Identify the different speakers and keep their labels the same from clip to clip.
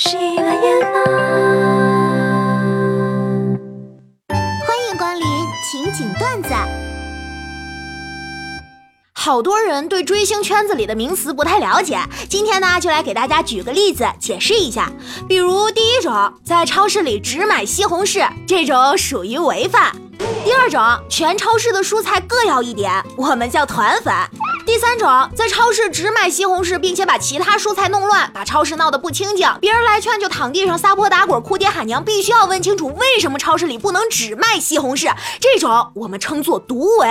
Speaker 1: 喜马拉雅，
Speaker 2: 欢迎光临情景段子。
Speaker 3: 好多人对追星圈子里的名词不太了解，今天呢就来给大家举个例子解释一下。比如第一种，在超市里只买西红柿，这种属于违法；第二种，全超市的蔬菜各要一点，我们叫团粉；第三种，在超市只买西红柿，并且把其他蔬菜弄乱，把超市闹得不清静，别人来劝就躺地上撒泼打滚、哭爹喊娘，必须要问清楚为什么超市里不能只卖西红柿，这种我们称作毒唯。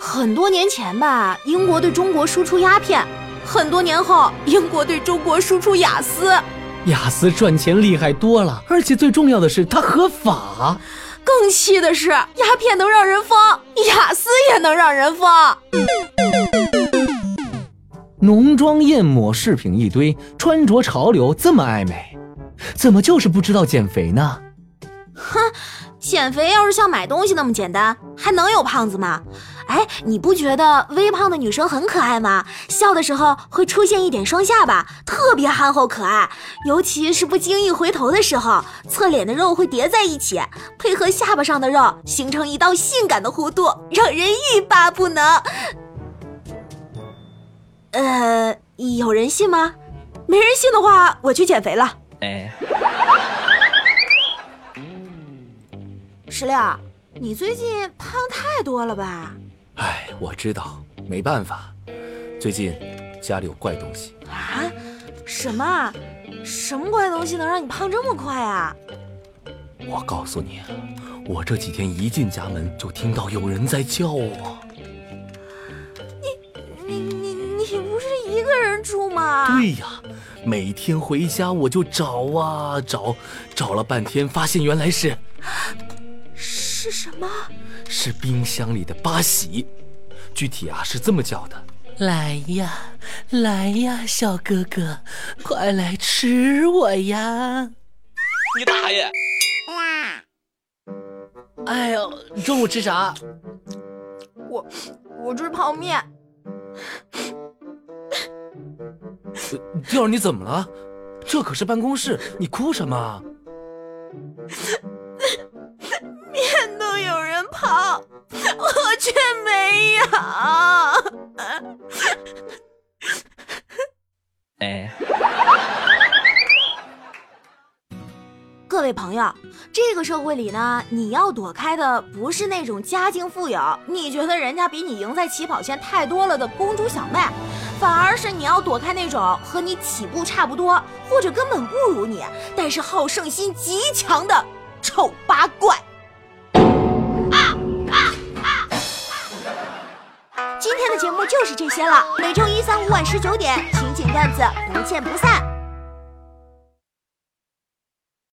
Speaker 3: 很多年前吧，英国对中国输出鸦片；很多年后，英国对中国输出雅思。
Speaker 4: 雅思赚钱厉害多了，而且最重要的是它合法。
Speaker 3: 更气的是，鸦片能让人疯，雅思也能让人疯。
Speaker 4: 浓妆艳抹饰品一堆，穿着潮流这么爱美，怎么就是不知道减肥呢？
Speaker 3: 哼，减肥要是像买东西那么简单，还能有胖子吗？哎，你不觉得微胖的女生很可爱吗？笑的时候会出现一点双下巴，特别憨厚可爱。尤其是不经意回头的时候，侧脸的肉会叠在一起，配合下巴上的肉，形成一道性感的弧度，让人欲罢不能。呃，有人信吗？没人信的话，我去减肥了。
Speaker 4: 哎，
Speaker 3: 石榴，你最近胖太多了吧？
Speaker 5: 哎，我知道，没办法，最近家里有怪东西。
Speaker 3: 啊？什么？什么怪东西能让你胖这么快啊？
Speaker 5: 我告诉你，我这几天一进家门就听到有人在叫我。
Speaker 3: 你你你不是一个人住吗？
Speaker 5: 对呀，每天回家我就找啊找，找了半天，发现原来是
Speaker 3: 是什么？
Speaker 5: 是冰箱里的八喜，具体啊是这么叫的。
Speaker 6: 来呀，来呀，小哥哥，快来吃我呀！
Speaker 5: 你大爷！
Speaker 6: 哎呦，中午吃啥？
Speaker 3: 我我吃泡面。
Speaker 5: 调儿，你怎么了？这可是办公室，你哭什么？
Speaker 4: 哎，
Speaker 3: 各位朋友，这个社会里呢，你要躲开的不是那种家境富有，你觉得人家比你赢在起跑线太多了的公主小妹，反而是你要躲开那种和你起步差不多，或者根本不如你，但是好胜心极强的丑八怪。今天的节目就是这些了，每周一、三、五晚十九点，请段子不见不散。